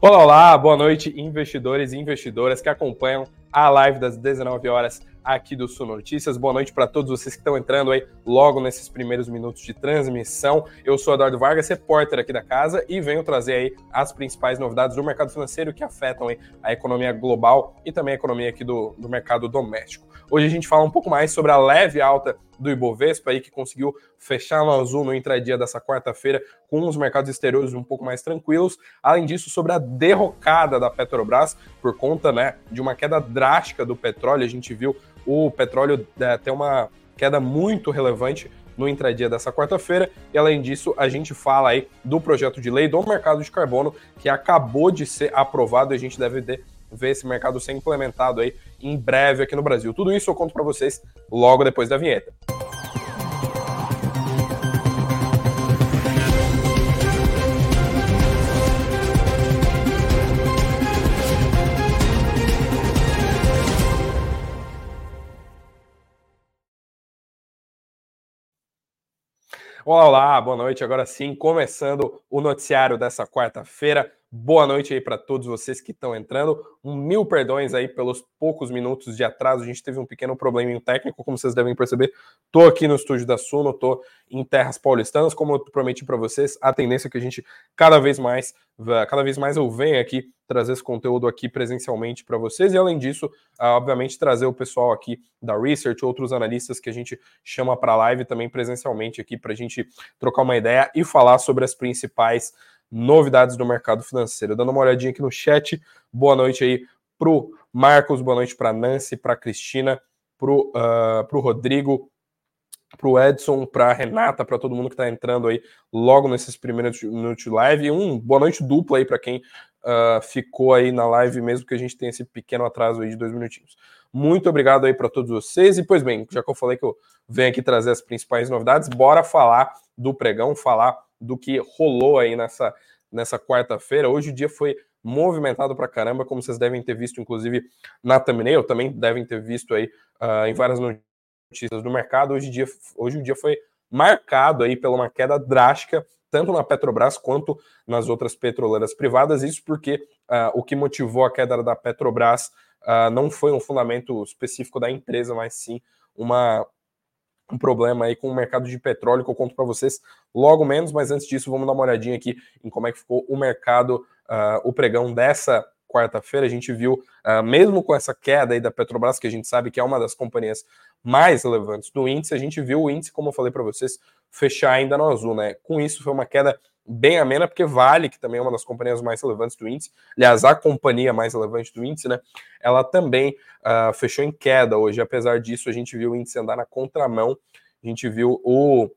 Olá, olá, boa noite, investidores e investidoras que acompanham a live das 19 horas aqui do Sul Notícias. Boa noite para todos vocês que estão entrando aí logo nesses primeiros minutos de transmissão. Eu sou Eduardo Vargas, repórter aqui da casa e venho trazer aí as principais novidades do mercado financeiro que afetam aí a economia global e também a economia aqui do, do mercado doméstico. Hoje a gente fala um pouco mais sobre a leve alta do Ibovespa aí que conseguiu fechar no azul no intradia dessa quarta-feira com os mercados exteriores um pouco mais tranquilos. Além disso, sobre a derrocada da Petrobras por conta, né, de uma queda drástica do petróleo, a gente viu o petróleo é, ter uma queda muito relevante no intradia dessa quarta-feira. E além disso, a gente fala aí do projeto de lei do mercado de carbono que acabou de ser aprovado e a gente deve ter ver esse mercado ser implementado aí em breve aqui no Brasil. Tudo isso eu conto para vocês logo depois da vinheta. Olá, boa noite. Agora sim, começando o noticiário dessa quarta-feira. Boa noite aí para todos vocês que estão entrando. Um mil perdões aí pelos poucos minutos de atraso. A gente teve um pequeno probleminha técnico, como vocês devem perceber. Tô aqui no estúdio da Suno, tô em terras paulistanas, como eu prometi para vocês. A tendência é que a gente cada vez mais, cada vez mais eu venho aqui trazer esse conteúdo aqui presencialmente para vocês e além disso, obviamente trazer o pessoal aqui da Research, outros analistas que a gente chama para live também presencialmente aqui para a gente trocar uma ideia e falar sobre as principais novidades do mercado financeiro. Dando uma olhadinha aqui no chat, boa noite aí pro Marcos, boa noite para Nancy, para Cristina, pro, uh, pro Rodrigo, pro Edson, para Renata, para todo mundo que está entrando aí logo nesses primeiros minutos de live. Um boa noite dupla aí para quem uh, ficou aí na live, mesmo que a gente tenha esse pequeno atraso aí de dois minutinhos. Muito obrigado aí para todos vocês. E pois bem, já que eu falei que eu venho aqui trazer as principais novidades, bora falar do pregão, falar do que rolou aí nessa, nessa quarta-feira. Hoje o dia foi movimentado para caramba, como vocês devem ter visto, inclusive na thumbnail, também devem ter visto aí uh, em várias notícias do mercado. Hoje, dia, hoje o dia foi marcado aí pela uma queda drástica, tanto na Petrobras quanto nas outras petroleiras privadas. Isso porque uh, o que motivou a queda da Petrobras uh, não foi um fundamento específico da empresa, mas sim uma um problema aí com o mercado de petróleo que eu conto para vocês logo menos, mas antes disso vamos dar uma olhadinha aqui em como é que ficou o mercado, uh, o pregão dessa quarta-feira. A gente viu, uh, mesmo com essa queda aí da Petrobras, que a gente sabe que é uma das companhias mais relevantes do índice, a gente viu o índice, como eu falei para vocês, fechar ainda no azul, né? Com isso foi uma queda bem amena, porque Vale, que também é uma das companhias mais relevantes do índice, aliás, a companhia mais relevante do índice, né? Ela também uh, fechou em queda hoje. Apesar disso, a gente viu o índice andar na contramão, a gente viu o,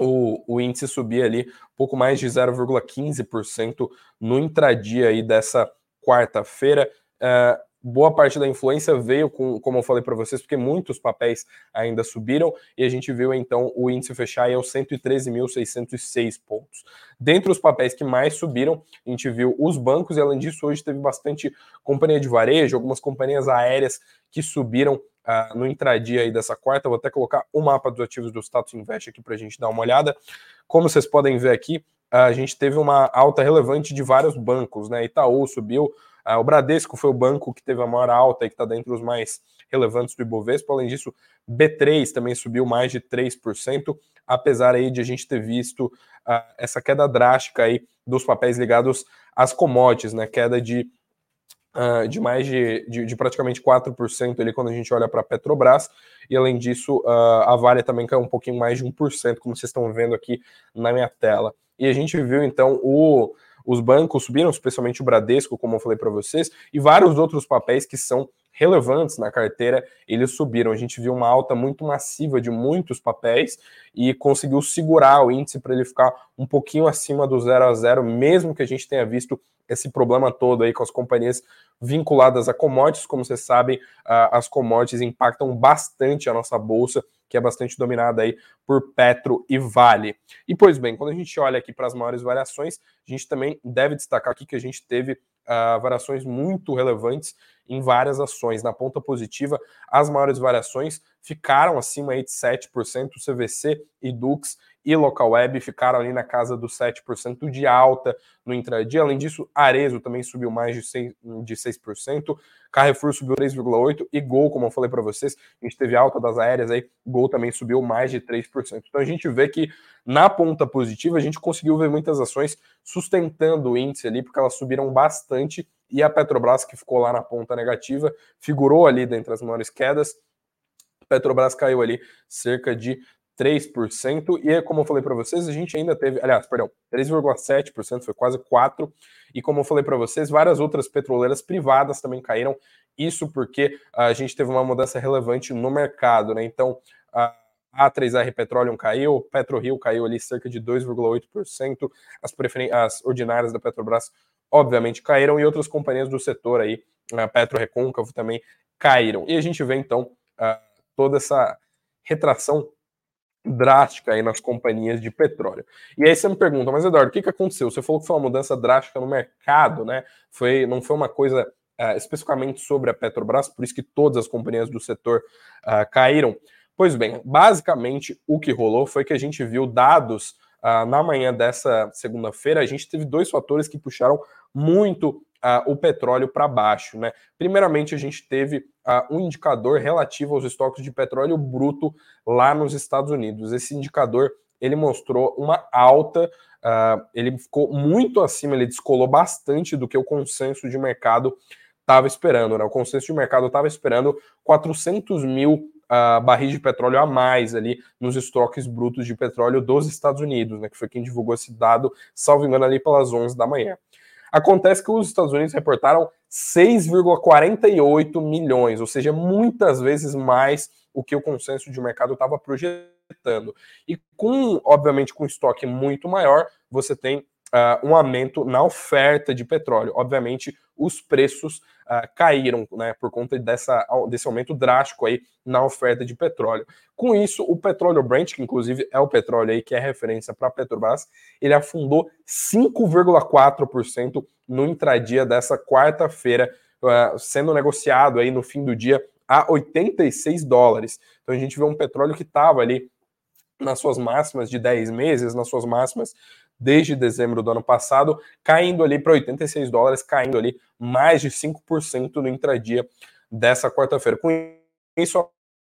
o, o índice subir ali pouco mais de 0,15% no intradia aí dessa quarta-feira. Uh, boa parte da influência veio com, como eu falei para vocês, porque muitos papéis ainda subiram e a gente viu então o índice fechar aos 113.606 pontos. Dentre os papéis que mais subiram, a gente viu os bancos e além disso hoje teve bastante companhia de varejo, algumas companhias aéreas que subiram uh, no intradia aí dessa quarta. Vou até colocar o mapa dos ativos do Status Invest aqui para a gente dar uma olhada. Como vocês podem ver aqui, a gente teve uma alta relevante de vários bancos, né? Itaú subiu, ah, o Bradesco foi o banco que teve a maior alta e que está dentre os mais relevantes do Ibovespa. Além disso, B3 também subiu mais de 3%, apesar aí de a gente ter visto uh, essa queda drástica aí dos papéis ligados às commodities, né? Queda de Uh, de mais de, de, de, praticamente 4% ali quando a gente olha para a Petrobras, e além disso, uh, a Vale também caiu um pouquinho mais de 1%, como vocês estão vendo aqui na minha tela. E a gente viu então o, os bancos subiram, especialmente o Bradesco, como eu falei para vocês, e vários outros papéis que são relevantes na carteira, eles subiram. A gente viu uma alta muito massiva de muitos papéis e conseguiu segurar o índice para ele ficar um pouquinho acima do zero a zero, mesmo que a gente tenha visto esse problema todo aí com as companhias vinculadas a commodities. Como vocês sabem, as commodities impactam bastante a nossa bolsa que é bastante dominada aí por Petro e Vale. E pois bem, quando a gente olha aqui para as maiores variações, a gente também deve destacar aqui que a gente teve uh, variações muito relevantes em várias ações. Na ponta positiva, as maiores variações ficaram acima aí de 7%, CVC e Dux e Local Web ficaram ali na casa dos 7% de alta no intradia. Além disso, Arezo também subiu mais de 6%, de 6%, Carrefour subiu 3,8% e Gol, como eu falei para vocês, a gente teve alta das aéreas aí, Gol também subiu mais de 3%. Então a gente vê que na ponta positiva a gente conseguiu ver muitas ações sustentando o índice ali, porque elas subiram bastante e a Petrobras, que ficou lá na ponta negativa, figurou ali dentre as maiores quedas. Petrobras caiu ali cerca de 3%, e como eu falei para vocês, a gente ainda teve, aliás, perdão, 3,7%, foi quase 4%, e como eu falei para vocês, várias outras petroleiras privadas também caíram, isso porque a gente teve uma mudança relevante no mercado, né? Então, a A3R Petroleum caiu, PetroRio caiu ali cerca de 2,8%, as, as ordinárias da Petrobras obviamente caíram, e outras companhias do setor aí, a Petro Recôncavo também caíram. E a gente vê então toda essa retração drástica aí nas companhias de petróleo. E aí você me pergunta, mas Eduardo, o que, que aconteceu? Você falou que foi uma mudança drástica no mercado, né? Foi, não foi uma coisa uh, especificamente sobre a Petrobras, por isso que todas as companhias do setor uh, caíram. Pois bem, basicamente o que rolou foi que a gente viu dados uh, na manhã dessa segunda-feira, a gente teve dois fatores que puxaram muito uh, o petróleo para baixo. Né? Primeiramente, a gente teve uh, um indicador relativo aos estoques de petróleo bruto lá nos Estados Unidos. Esse indicador ele mostrou uma alta, uh, ele ficou muito acima, ele descolou bastante do que o consenso de mercado estava esperando. Né? O consenso de mercado estava esperando 400 mil uh, barris de petróleo a mais ali nos estoques brutos de petróleo dos Estados Unidos, né, que foi quem divulgou esse dado, salvo engano, ali pelas 11 da manhã. Acontece que os Estados Unidos reportaram 6,48 milhões, ou seja, muitas vezes mais o que o consenso de mercado estava projetando. E com, obviamente, com estoque muito maior, você tem uh, um aumento na oferta de petróleo. Obviamente, os preços uh, caíram né, por conta dessa, desse aumento drástico aí na oferta de petróleo. Com isso, o petróleo Brent, que inclusive é o petróleo aí que é referência para a Petrobras, ele afundou 5,4% no intradia dessa quarta-feira, uh, sendo negociado aí no fim do dia a 86 dólares. Então a gente vê um petróleo que estava ali nas suas máximas de 10 meses, nas suas máximas desde dezembro do ano passado, caindo ali para 86 dólares, caindo ali mais de 5% no intradia dessa quarta-feira. Com isso,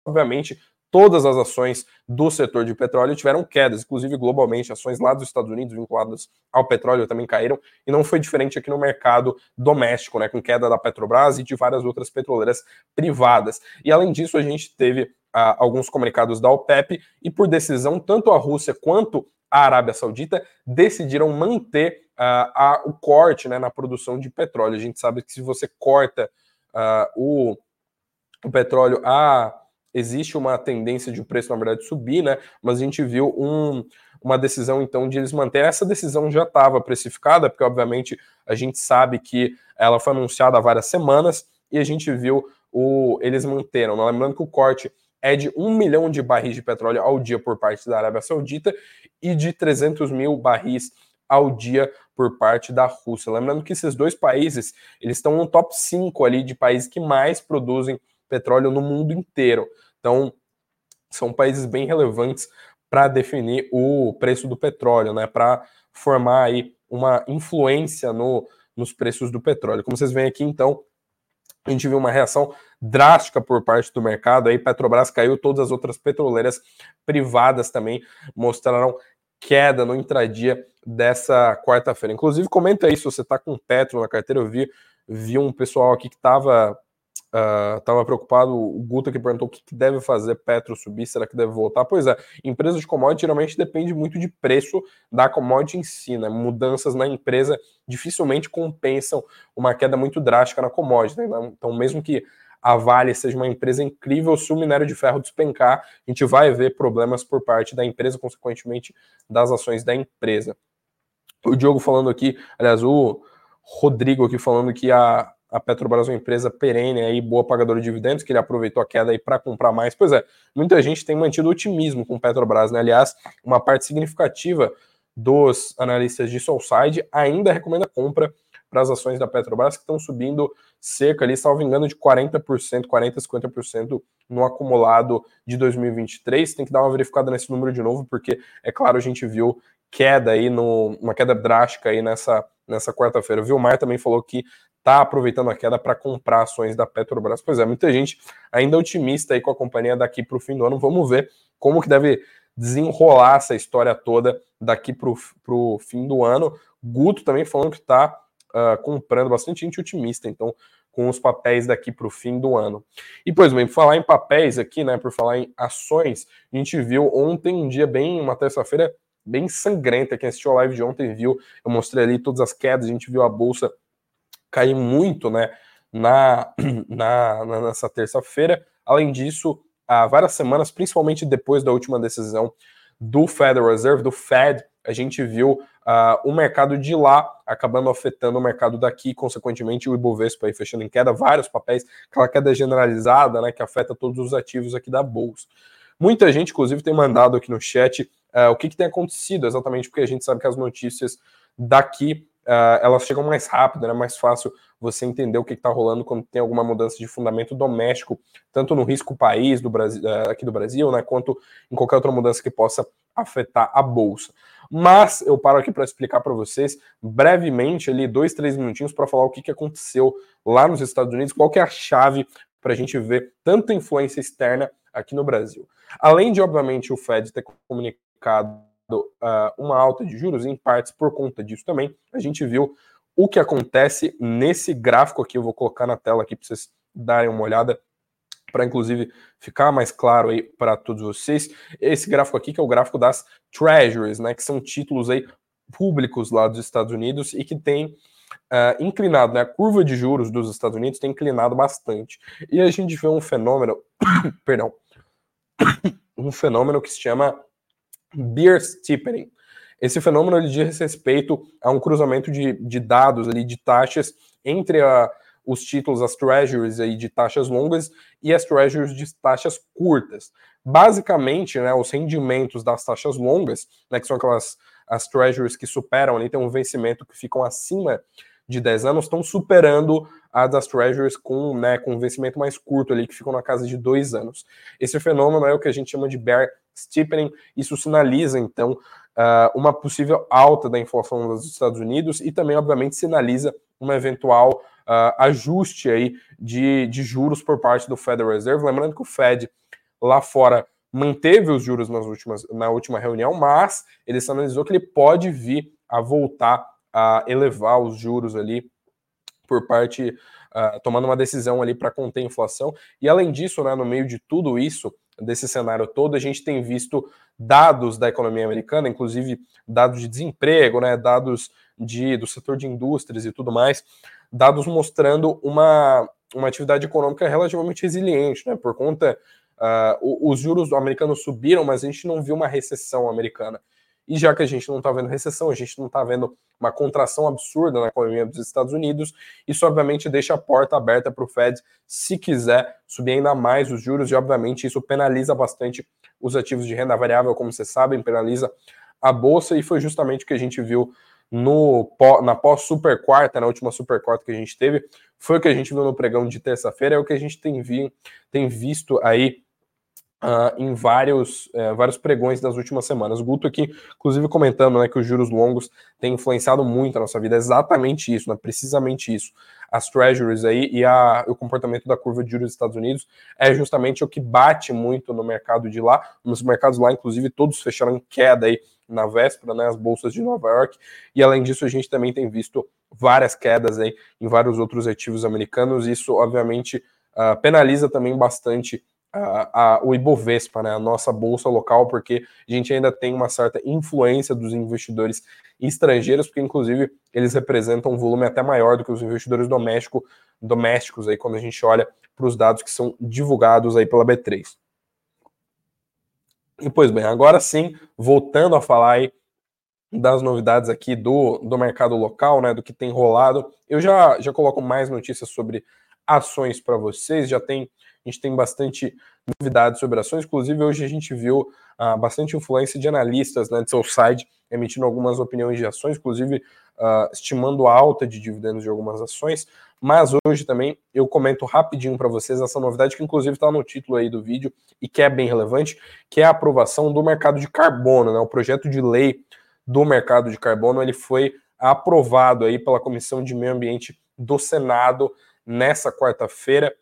obviamente, todas as ações do setor de petróleo tiveram quedas, inclusive globalmente, ações lá dos Estados Unidos vinculadas ao petróleo também caíram, e não foi diferente aqui no mercado doméstico, né, com queda da Petrobras e de várias outras petroleiras privadas. E além disso, a gente teve ah, alguns comunicados da OPEP, e por decisão, tanto a Rússia quanto a Arábia Saudita decidiram manter uh, a, o corte né, na produção de petróleo. A gente sabe que se você corta uh, o, o, petróleo, a, existe uma tendência de o preço, na verdade, subir, né? Mas a gente viu um, uma decisão, então, de eles manter. Essa decisão já estava precificada, porque, obviamente, a gente sabe que ela foi anunciada há várias semanas e a gente viu o, eles manteram. Né? Lembrando que o corte é de 1 milhão de barris de petróleo ao dia por parte da Arábia Saudita e de 300 mil barris ao dia por parte da Rússia. Lembrando que esses dois países, eles estão no top 5 ali de países que mais produzem petróleo no mundo inteiro. Então, são países bem relevantes para definir o preço do petróleo, né? Para formar aí uma influência no, nos preços do petróleo. Como vocês veem aqui, então, a gente viu uma reação drástica por parte do mercado. Aí Petrobras caiu, todas as outras petroleiras privadas também mostraram queda no intradia dessa quarta-feira. Inclusive, comenta aí se você está com Petro na carteira. Eu vi, vi um pessoal aqui que estava Estava uh, preocupado, o Guta que perguntou o que, que, deve fazer Petro subir, será que deve voltar? Pois é, empresas de commodity geralmente depende muito de preço da commodity em si, né? Mudanças na empresa dificilmente compensam uma queda muito drástica na commodity. Né? Então, mesmo que a Vale seja uma empresa incrível, se o minério de ferro despencar, a gente vai ver problemas por parte da empresa, consequentemente, das ações da empresa. O Diogo falando aqui, aliás, o Rodrigo aqui falando que a, a Petrobras é uma empresa perene aí, boa pagadora de dividendos, que ele aproveitou a queda aí para comprar mais. Pois é, muita gente tem mantido otimismo com Petrobras, né? Aliás, uma parte significativa dos analistas de Soulside ainda recomenda compra para as ações da Petrobras, que estão subindo cerca ali, salvo engano, de 40%, 40%, 50% no acumulado de 2023. Tem que dar uma verificada nesse número de novo, porque, é claro, a gente viu queda aí, no, uma queda drástica aí nessa, nessa quarta-feira. O Vilmar também falou que está aproveitando a queda para comprar ações da Petrobras. Pois é, muita gente ainda otimista aí com a companhia daqui para o fim do ano. Vamos ver como que deve desenrolar essa história toda daqui para o fim do ano. Guto também falando que está uh, ah, comprando bastante gente otimista, então, com os papéis daqui para o fim do ano. E, pois bem, por falar em papéis aqui, né, por falar em ações, a gente viu ontem um dia bem, uma terça-feira bem sangrenta. Quem assistiu a live de ontem viu, eu mostrei ali todas as quedas, a gente viu a bolsa cair muito, né, na, na, nessa terça-feira. Além disso, há várias semanas, principalmente depois da última decisão do Federal Reserve, do Fed, a gente viu uh, o mercado de lá acabando afetando o mercado daqui, consequentemente o Ibovespa aí fechando em queda, vários papéis, aquela queda generalizada, né, que afeta todos os ativos aqui da bolsa. Muita gente, inclusive, tem mandado aqui no chat uh, o que, que tem acontecido exatamente, porque a gente sabe que as notícias daqui uh, elas chegam mais rápido, é né, mais fácil você entender o que está rolando quando tem alguma mudança de fundamento doméstico, tanto no risco país do Brasil, uh, aqui do Brasil, né, quanto em qualquer outra mudança que possa afetar a bolsa. Mas eu paro aqui para explicar para vocês brevemente ali dois, três minutinhos para falar o que, que aconteceu lá nos Estados Unidos, qual que é a chave para a gente ver tanta influência externa aqui no Brasil. Além de, obviamente, o Fed ter comunicado uma alta de juros, em partes por conta disso também, a gente viu o que acontece nesse gráfico aqui. Eu vou colocar na tela aqui para vocês darem uma olhada, para inclusive ficar mais claro aí para todos vocês. Esse gráfico aqui que é o gráfico das Treasuries, né, que são títulos aí públicos lá dos Estados Unidos e que tem uh, inclinado, né, a curva de juros dos Estados Unidos tem inclinado bastante. E a gente vê um fenômeno, perdão, um fenômeno que se chama beer steepening. Esse fenômeno ele diz respeito a um cruzamento de, de dados ali, de taxas entre a, os títulos, as treasuries aí de taxas longas e as treasuries de taxas curtas. Basicamente, né, os rendimentos das taxas longas, né, que são aquelas as treasuries que superam ali, tem um vencimento que ficam acima de 10 anos, estão superando a das treasuries com, né, com um vencimento mais curto ali, que ficam na casa de dois anos. Esse fenômeno é o que a gente chama de bear steepening. Isso sinaliza, então, uh, uma possível alta da inflação dos Estados Unidos e também, obviamente, sinaliza um eventual uh, ajuste aí de, de juros por parte do Federal Reserve. Lembrando que o Fed lá fora manteve os juros nas últimas, na última reunião, mas ele sinalizou que ele pode vir a voltar a elevar os juros ali por parte, uh, tomando uma decisão ali para conter a inflação. E além disso, né, no meio de tudo isso, desse cenário todo, a gente tem visto dados da economia americana, inclusive dados de desemprego, né, dados de, do setor de indústrias e tudo mais, dados mostrando uma, uma atividade econômica relativamente resiliente, né, por conta, uh, os juros americanos subiram, mas a gente não viu uma recessão americana. E já que a gente não está vendo recessão, a gente não está vendo uma contração absurda na economia dos Estados Unidos, isso obviamente deixa a porta aberta para o Fed se quiser subir ainda mais os juros, e obviamente isso penaliza bastante os ativos de renda variável, como vocês sabem, penaliza a bolsa, e foi justamente o que a gente viu no na pós-super quarta, na última super quarta que a gente teve, foi o que a gente viu no pregão de terça-feira, é o que a gente tem, vi, tem visto aí Uh, em vários, uh, vários pregões das últimas semanas. O Guto aqui, inclusive, comentando né, que os juros longos têm influenciado muito a nossa vida. É exatamente isso, né, precisamente isso. As treasuries aí e a, o comportamento da curva de juros dos Estados Unidos é justamente o que bate muito no mercado de lá. Os mercados lá, inclusive, todos fecharam em queda aí na véspera, né, as bolsas de Nova York. E além disso, a gente também tem visto várias quedas aí em vários outros ativos americanos. Isso, obviamente, uh, penaliza também bastante a, a, o Ibovespa, né, a nossa bolsa local, porque a gente ainda tem uma certa influência dos investidores estrangeiros, porque inclusive eles representam um volume até maior do que os investidores doméstico, domésticos, aí, quando a gente olha para os dados que são divulgados aí pela B3. E pois bem, agora sim, voltando a falar aí das novidades aqui do, do mercado local, né, do que tem rolado, eu já, já coloco mais notícias sobre ações para vocês, já tem a gente tem bastante novidades sobre ações. Inclusive, hoje a gente viu uh, bastante influência de analistas né, de seu site emitindo algumas opiniões de ações, inclusive uh, estimando a alta de dividendos de algumas ações. Mas hoje também eu comento rapidinho para vocês essa novidade que inclusive está no título aí do vídeo e que é bem relevante, que é a aprovação do mercado de carbono, né? O projeto de lei do mercado de carbono ele foi aprovado aí pela Comissão de Meio Ambiente do Senado nessa quarta-feira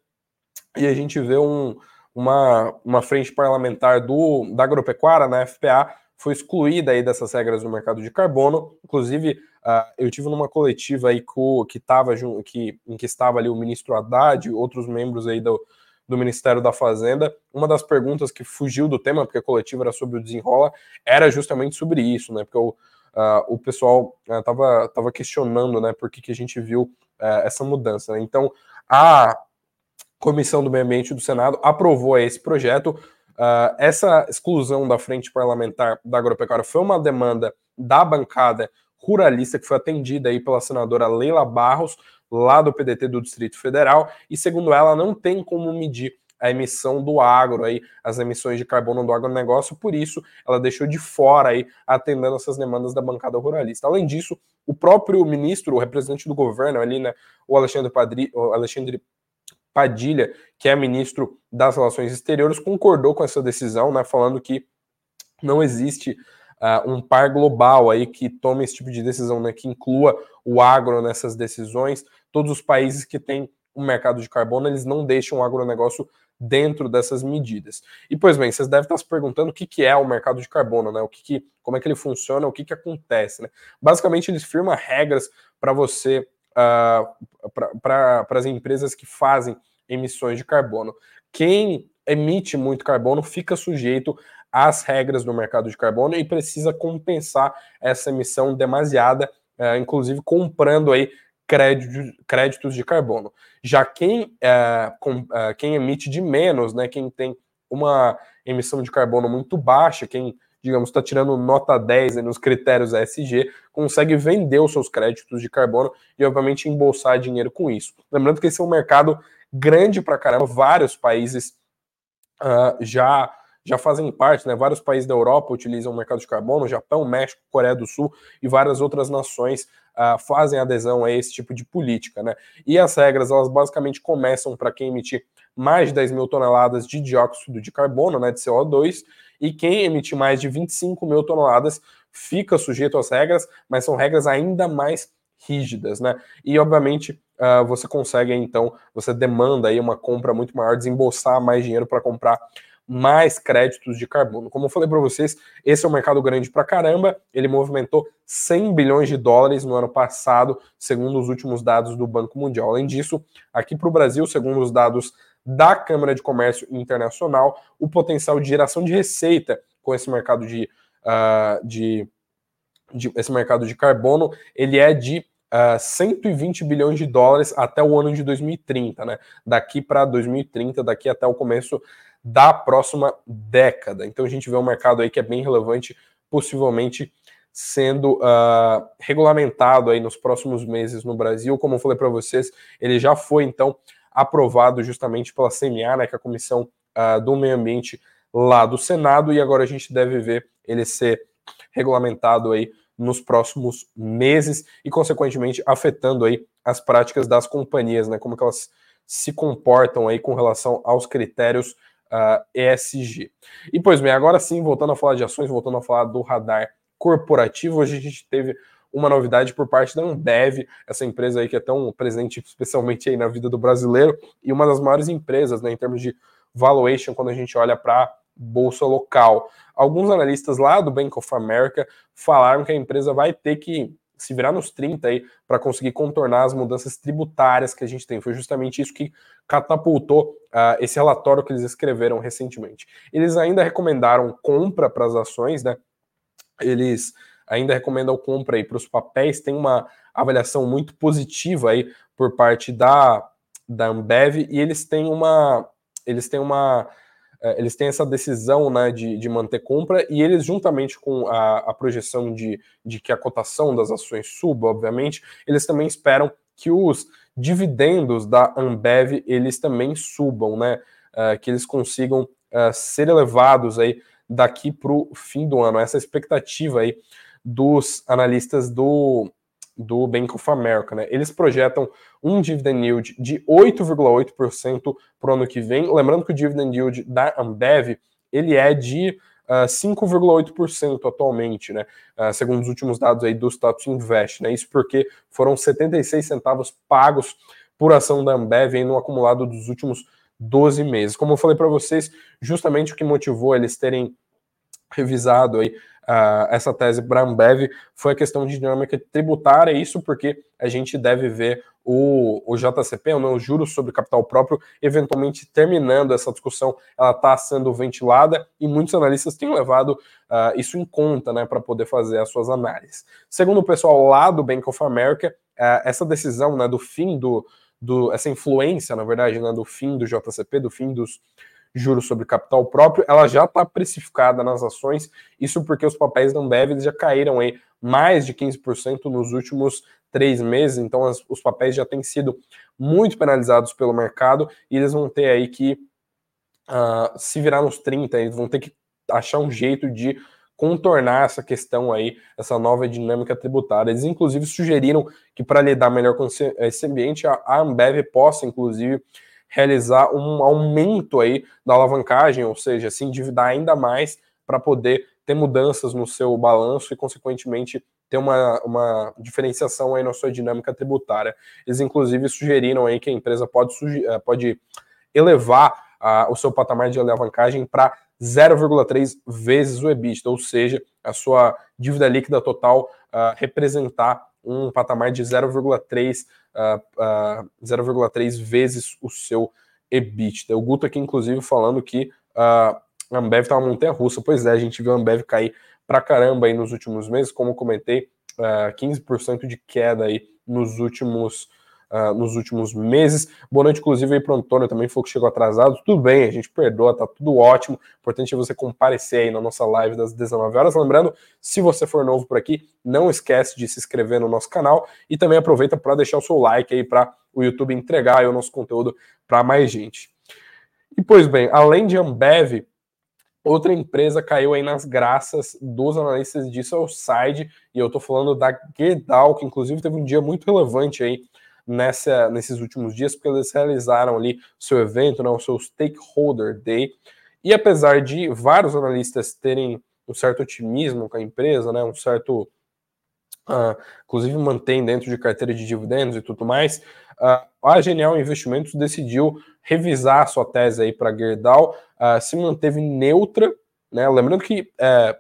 e a gente vê um, uma, uma frente parlamentar do, da agropecuária, na FPA, foi excluída aí dessas regras do mercado de carbono. Inclusive, uh, eu tive numa coletiva aí com, que estava que, em que estava ali o ministro Haddad outros membros aí do, do Ministério da Fazenda. Uma das perguntas que fugiu do tema, porque a coletiva era sobre o desenrola, era justamente sobre isso, né? Porque o, uh, o pessoal estava uh, tava questionando, né, por que, que a gente viu essa mudança. Né? Então, a Comissão do Meio Ambiente do Senado aprovou esse projeto. Uh, essa exclusão da frente parlamentar da agropecuária foi uma demanda da bancada ruralista que foi atendida aí pela senadora Leila Barros, lá do PDT do Distrito Federal, e segundo ela, não tem como medir a emissão do agro aí, as emissões de carbono do agronegócio, por isso ela deixou de fora aí atendendo essas demandas da bancada ruralista. Além disso, o próprio ministro, o representante do governo ali, né, o Alexandre, Padri, o Alexandre Padilha, que é ministro das Relações Exteriores, concordou com essa decisão, né, falando que não existe uh, um par global aí que tome esse tipo de decisão, né, que inclua o agro nessas decisões. Todos os países que têm um mercado de carbono, eles não deixam o agronegócio dentro dessas medidas. E pois bem, vocês devem estar se perguntando o que, que é o mercado de carbono, né? O que, que como é que ele funciona, o que, que acontece, né? Basicamente, ele firma regras para você uh, para as empresas que fazem emissões de carbono. Quem emite muito carbono fica sujeito às regras do mercado de carbono e precisa compensar essa emissão demasiada, uh, inclusive comprando aí créditos, créditos de carbono. Já quem, uh, com, uh, quem emite de menos, né, quem tem uma emissão de carbono muito baixa, quem digamos, está tirando nota 10 nos critérios ESG, consegue vender os seus créditos de carbono e, obviamente, embolsar dinheiro com isso. Lembrando que esse é um mercado grande para caramba, vários países uh, já já fazem parte, né? Vários países da Europa utilizam o mercado de carbono, Japão, México, Coreia do Sul e várias outras nações uh, fazem adesão a esse tipo de política, né? E as regras, elas basicamente começam para quem emitir mais de 10 mil toneladas de dióxido de carbono, né, de CO2, e quem emitir mais de 25 mil toneladas fica sujeito às regras, mas são regras ainda mais rígidas, né? E obviamente uh, você consegue então, você demanda aí uma compra muito maior, desembolsar mais dinheiro para comprar mais créditos de carbono. Como eu falei para vocês, esse é um mercado grande para caramba. Ele movimentou 100 bilhões de dólares no ano passado, segundo os últimos dados do Banco Mundial. Além disso, aqui para o Brasil, segundo os dados da Câmara de Comércio Internacional o potencial de geração de receita com esse mercado de, uh, de, de, esse mercado de carbono, ele é de uh, ah, 120 bilhões de dólares até o ano de 2030, né? Daqui para 2030, daqui até o começo da próxima década. Então a gente vê um mercado aí que é bem relevante, possivelmente sendo uh, regulamentado aí nos próximos meses no Brasil. Como eu falei para vocês, ele já foi então aprovado justamente pela CMA, né, que é a Comissão uh, do Meio Ambiente lá do Senado, e agora a gente deve ver ele ser regulamentado aí nos próximos meses e, consequentemente, afetando aí as práticas das companhias, né, como que elas se comportam aí com relação aos critérios uh, ah, ESG. E, pois bem, agora sim, voltando a falar de ações, voltando a falar do radar corporativo, hoje a gente teve uma novidade por parte da Ambev, essa empresa aí que é tão presente especialmente aí na vida do brasileiro e uma das maiores empresas, né, em termos de valuation quando a gente olha para bolsa local. Alguns analistas lá do Bank of America falaram que a empresa vai ter que se virar nos 30 aí para conseguir contornar as mudanças tributárias que a gente tem. Foi justamente isso que catapultou uh, esse relatório que eles escreveram recentemente. Eles ainda recomendaram compra para as ações, né? Eles ainda recomendam compra aí para os papéis, tem uma avaliação muito positiva aí por parte da, da Ambev e eles têm uma eles têm uma eles têm essa decisão né, de, de manter compra e eles, juntamente com a, a projeção de, de que a cotação das ações suba, obviamente, eles também esperam que os dividendos da Ambev eles também subam, né? uh, que eles consigam uh, ser elevados aí daqui para o fim do ano. Essa expectativa aí dos analistas do, do Bank of America, né? Eles projetam um dividend yield de 8,8% para o ano que vem. Lembrando que o dividend yield da Ambev ele é de uh, 5,8% atualmente, né? Uh, segundo os últimos dados aí do Status Invest, né? Isso porque foram 76 centavos pagos por ação da Ambev aí no acumulado dos últimos 12 meses. Como eu falei para vocês, justamente o que motivou eles terem revisado aí uh, essa tese para a Ambev foi a questão de dinâmica tributária, isso porque a gente deve ver o, o JCP, ou não, os juros sobre capital próprio, eventualmente terminando essa discussão, ela está sendo ventilada e muitos analistas têm levado uh, isso em conta né, para poder fazer as suas análises. Segundo o pessoal lá do Bank of America, uh, essa decisão né, do fim do, do, essa influência, na verdade, né, do fim do JCP, do fim dos juros sobre capital próprio, ela já está precificada nas ações, isso porque os papéis da Ambev já caíram aí mais de 15% nos últimos três meses, então as, os papéis já têm sido muito penalizados pelo mercado e eles vão ter aí que uh, se virar nos 30, eles vão ter que achar um jeito de contornar essa questão aí, essa nova dinâmica tributária. Eles, inclusive, sugeriram que para lidar melhor com esse ambiente, a Ambev possa, inclusive, realizar um aumento aí da alavancagem, ou seja, se endividar ainda mais para poder ter mudanças no seu balanço e, consequentemente, ter uma, uma diferenciação aí na sua dinâmica tributária. Eles, inclusive, sugeriram aí que a empresa pode, eh, pode elevar o seu patamar de alavancagem para 0,3 vezes o EBITDA, ou seja, a sua dívida líquida total uh, representar um patamar de 0,3 uh, uh, 0,3 vezes o seu EBITDA. O Guto aqui, inclusive, falando que uh, a Ambev está uma montanha russa. Pois é, a gente viu a Ambev cair pra caramba aí nos últimos meses, como comentei, uh, 15% de queda aí nos últimos uh, nos últimos meses. Boa noite, inclusive, aí para o Antônio também, foi que chegou atrasado. Tudo bem, a gente perdoa, tá tudo ótimo. Importante é você comparecer aí na nossa live das 19 horas. Lembrando, se você for novo por aqui, não esquece de se inscrever no nosso canal e também aproveita para deixar o seu like aí para o YouTube entregar o nosso conteúdo para mais gente. E pois bem, além de Ambev, outra empresa caiu aí nas graças dos analistas de Southside, e eu tô falando da Gerdau, que inclusive teve um dia muito relevante aí nessa, nesses últimos dias, porque eles realizaram ali seu evento, né, o seu Stakeholder Day. E apesar de vários analistas terem um certo otimismo com a empresa, né, um certo, uh, inclusive mantém dentro de carteira de dividendos e tudo mais, uh, a Genial Investimentos decidiu revisar a sua tese aí para Gerdau, uh, se manteve neutra, né, lembrando que uh,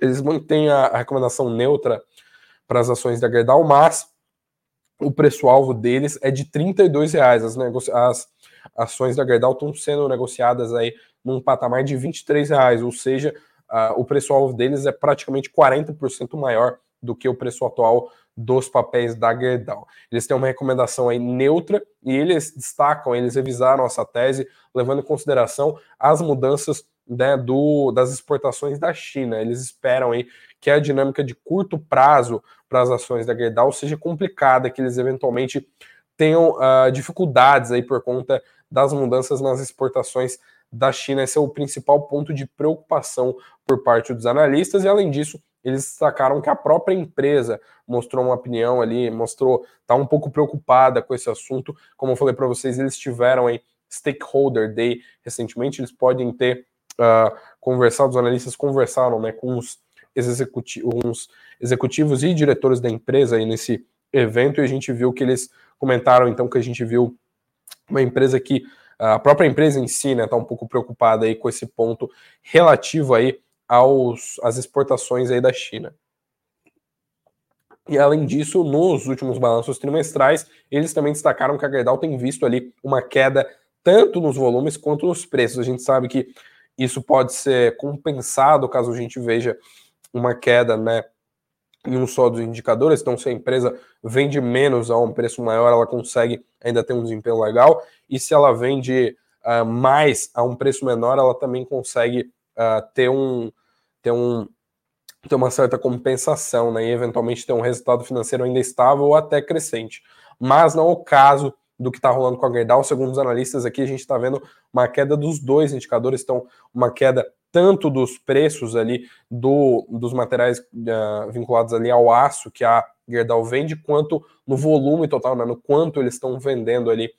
eles mantêm a, a recomendação neutra para as ações da Gerdau, mas o preço-alvo deles é de R$ reais. As, as ações da Gerdau estão sendo negociadas aí num patamar de R$ reais, ou seja, uh, o preço-alvo deles é praticamente 40% maior do que o preço atual dos papéis da Gerdau. Eles têm uma recomendação aí neutra e eles destacam, eles revisaram essa tese, levando em consideração as mudanças né, do, das exportações da China. Eles esperam aí que a dinâmica de curto prazo para as ações da Gerdau seja complicada, que eles eventualmente tenham uh, dificuldades aí por conta das mudanças nas exportações da China. Esse é o principal ponto de preocupação por parte dos analistas, e além disso, eles destacaram que a própria empresa mostrou uma opinião ali, mostrou, está um pouco preocupada com esse assunto. Como eu falei para vocês, eles tiveram aí Stakeholder Day recentemente, eles podem ter uh, conversado, os analistas conversaram né, com os executivos, executivos e diretores da empresa aí nesse evento e a gente viu que eles comentaram então que a gente viu uma empresa que a própria empresa em si está né, tá um pouco preocupada aí com esse ponto relativo aí aos, às exportações aí da China. E além disso, nos últimos balanços trimestrais, eles também destacaram que a Gerdau tem visto ali uma queda tanto nos volumes quanto nos preços. A gente sabe que isso pode ser compensado caso a gente veja uma queda né, em um só dos indicadores. Então, se a empresa vende menos a um preço maior, ela consegue ainda ter um desempenho legal. E se ela vende uh, mais a um preço menor, ela também consegue uh, ter um ter um ter uma certa compensação, né, e eventualmente ter um resultado financeiro ainda estável ou até crescente. Mas não é o caso do que está rolando com a Gerdau. Segundo os analistas aqui, a gente está vendo uma queda dos dois indicadores, então uma queda tanto dos preços ali do, dos materiais uh, vinculados ali ao aço que a Gerdau vende, quanto no volume total, né, no quanto eles estão vendendo ali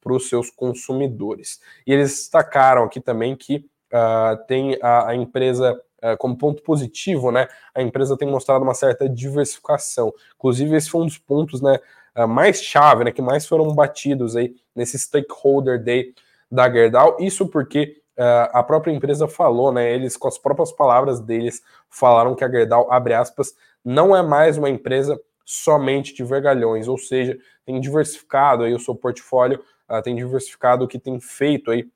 para os seus consumidores. E eles destacaram aqui também que uh, tem a, a empresa uh, como ponto positivo, né? A empresa tem mostrado uma certa diversificação. Inclusive, esse foi um dos pontos, né? Uh, mais chave, né? Que mais foram batidos aí nesse stakeholder day da Gerdau. Isso porque a própria empresa falou, né? Eles, com as próprias palavras deles, falaram que a Gerdau, abre aspas, não é mais uma empresa somente de vergalhões, ou seja, tem diversificado aí o seu portfólio, uh, tem diversificado o que tem feito aí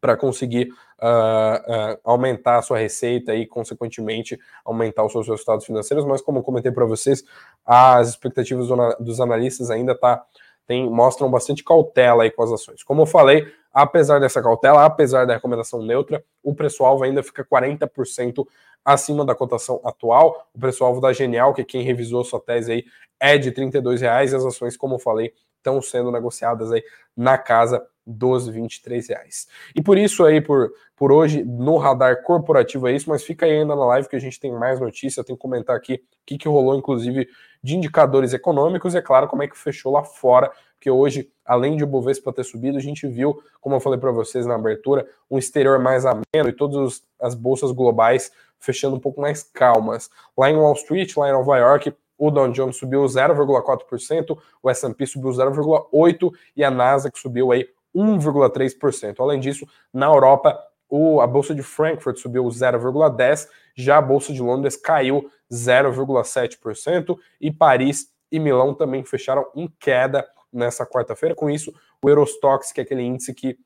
para conseguir uh, uh, aumentar a sua receita e, consequentemente, aumentar os seus resultados financeiros. Mas, como eu comentei para vocês, as expectativas dos analistas ainda tá, tem, mostram bastante cautela aí com as ações. Como eu falei, apesar dessa cautela, apesar da recomendação neutra, o preço-alvo ainda fica 40% acima da cotação atual. O preço-alvo da Genial, que é quem revisou sua tese aí, é de R$ reais e as ações, como eu falei, estão sendo negociadas aí na casa dos 23 reais. E por isso aí, por, por hoje, no radar corporativo é isso, mas fica aí ainda na live que a gente tem mais notícia, tem que comentar aqui o que, que rolou, inclusive, de indicadores econômicos, e é claro, como é que fechou lá fora, porque hoje, além de o Bovespa ter subido, a gente viu, como eu falei para vocês na abertura, um exterior mais ameno e todas as bolsas globais fechando um pouco mais calmas. Lá em Wall Street, lá em Nova York, o Dow Jones subiu 0,4%, o S&P subiu 0,8% e a Nasdaq subiu aí 1,3%. Além disso, na Europa, o, a bolsa de Frankfurt subiu 0,10%, já a bolsa de Londres caiu 0,7% e Paris e Milão também fecharam em queda nessa quarta-feira. Com isso, o Eurostox, que é aquele índice que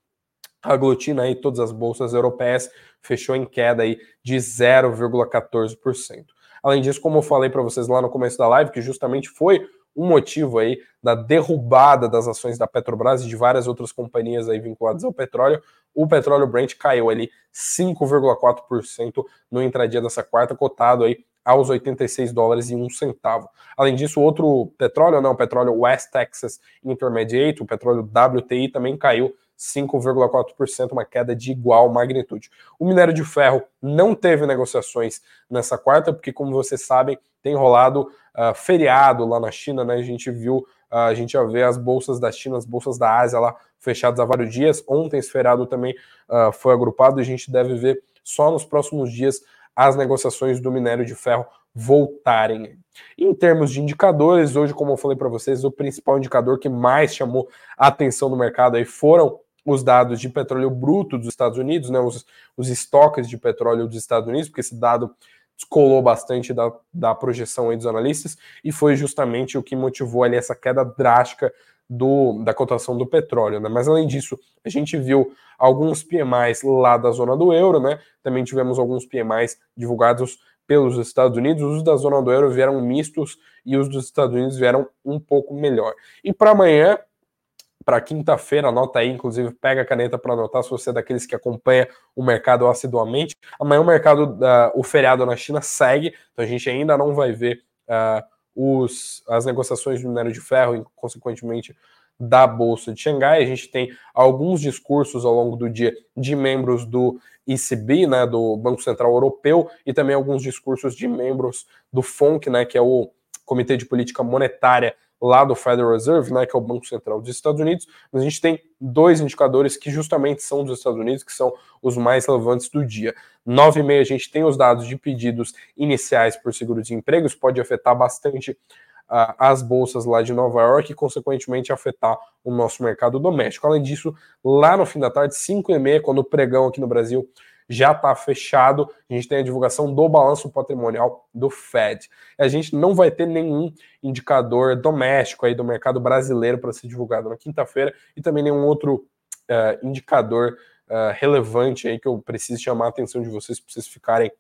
aglutina aí todas as bolsas europeias, fechou em queda aí de 0,14%. Além disso, como eu falei para vocês lá no começo da live, que justamente foi um motivo aí da derrubada das ações da Petrobras e de várias outras companhias aí vinculadas ao petróleo, o petróleo Brent caiu ali 5,4% no intradia dessa quarta, cotado aí aos 86 dólares e um centavo. Além disso, outro petróleo, não, o petróleo West Texas Intermediate, o petróleo WTI também caiu 5,4%, uma queda de igual magnitude. O minério de ferro não teve negociações nessa quarta, porque, como vocês sabem, tem rolado uh, feriado lá na China, né? A gente viu, uh, a gente já vê as bolsas da China, as bolsas da Ásia lá fechadas há vários dias. Ontem esse feriado também uh, foi agrupado e a gente deve ver só nos próximos dias as negociações do minério de ferro voltarem. Em termos de indicadores, hoje, como eu falei para vocês, o principal indicador que mais chamou a atenção do mercado aí foram os dados de petróleo bruto dos Estados Unidos, né, os, os estoques de petróleo dos Estados Unidos, porque esse dado descolou bastante da, da projeção aí dos analistas e foi justamente o que motivou ali essa queda drástica do, da cotação do petróleo, né? Mas além disso, a gente viu alguns PMIs lá da zona do euro, né? Também tivemos alguns PMIs divulgados pelos Estados Unidos. Os da zona do euro vieram mistos e os dos Estados Unidos vieram um pouco melhor. E para amanhã, para quinta-feira, anota aí, inclusive pega a caneta para anotar se você é daqueles que acompanha o mercado assiduamente. Amanhã o mercado, uh, o feriado na China segue, então a gente ainda não vai ver uh, os, as negociações de minério de ferro e, consequentemente, da Bolsa de Xangai. A gente tem alguns discursos ao longo do dia de membros do ECB, né, do Banco Central Europeu, e também alguns discursos de membros do FONC, né, que é o Comitê de Política Monetária lá do Federal Reserve, né, que é o Banco Central dos Estados Unidos, mas a gente tem dois indicadores que justamente são dos Estados Unidos, que são os mais relevantes do dia. 9 e meia a gente tem os dados de pedidos iniciais por seguro-desemprego, isso pode afetar bastante uh, as bolsas lá de Nova York e, consequentemente, afetar o nosso mercado doméstico. Além disso, lá no fim da tarde, 5 e meia, quando o pregão aqui no Brasil já está fechado. A gente tem a divulgação do balanço patrimonial do Fed. A gente não vai ter nenhum indicador doméstico aí do mercado brasileiro para ser divulgado na quinta-feira e também nenhum outro uh, indicador uh, relevante aí que eu preciso chamar a atenção de vocês para vocês ficarem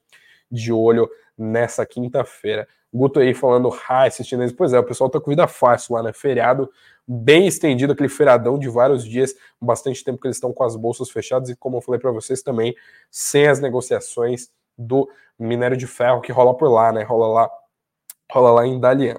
de olho nessa quinta-feira. Guto aí falando, ah, esses chineses, pois é, o pessoal tá com vida fácil lá, né? Feriado bem estendido, aquele feriadão de vários dias, bastante tempo que eles estão com as bolsas fechadas e, como eu falei para vocês também, sem as negociações do minério de ferro que rola por lá, né? Rola lá, rola lá em Dalian.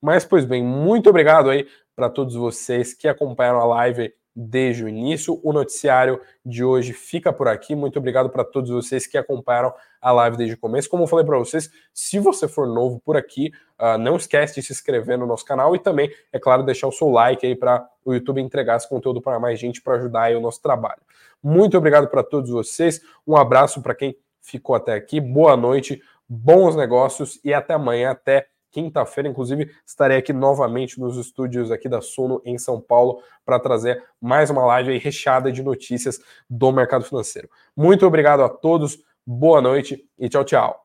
Mas, pois bem, muito obrigado aí para todos vocês que acompanharam a live desde o início. O noticiário de hoje fica por aqui. Muito obrigado para todos vocês que acompanharam a live desde o começo. Como eu falei para vocês, se você for novo por aqui, uh, não esquece de se inscrever no nosso canal e também, é claro, deixar o seu like aí para o YouTube entregar esse conteúdo para mais gente para ajudar aí o nosso trabalho. Muito obrigado para todos vocês. Um abraço para quem ficou até aqui. Boa noite, bons negócios e até amanhã, até quinta-feira, inclusive, estarei aqui novamente nos estúdios aqui da Suno em São Paulo para trazer mais uma live recheada de notícias do mercado financeiro. Muito obrigado a todos, boa noite e tchau, tchau.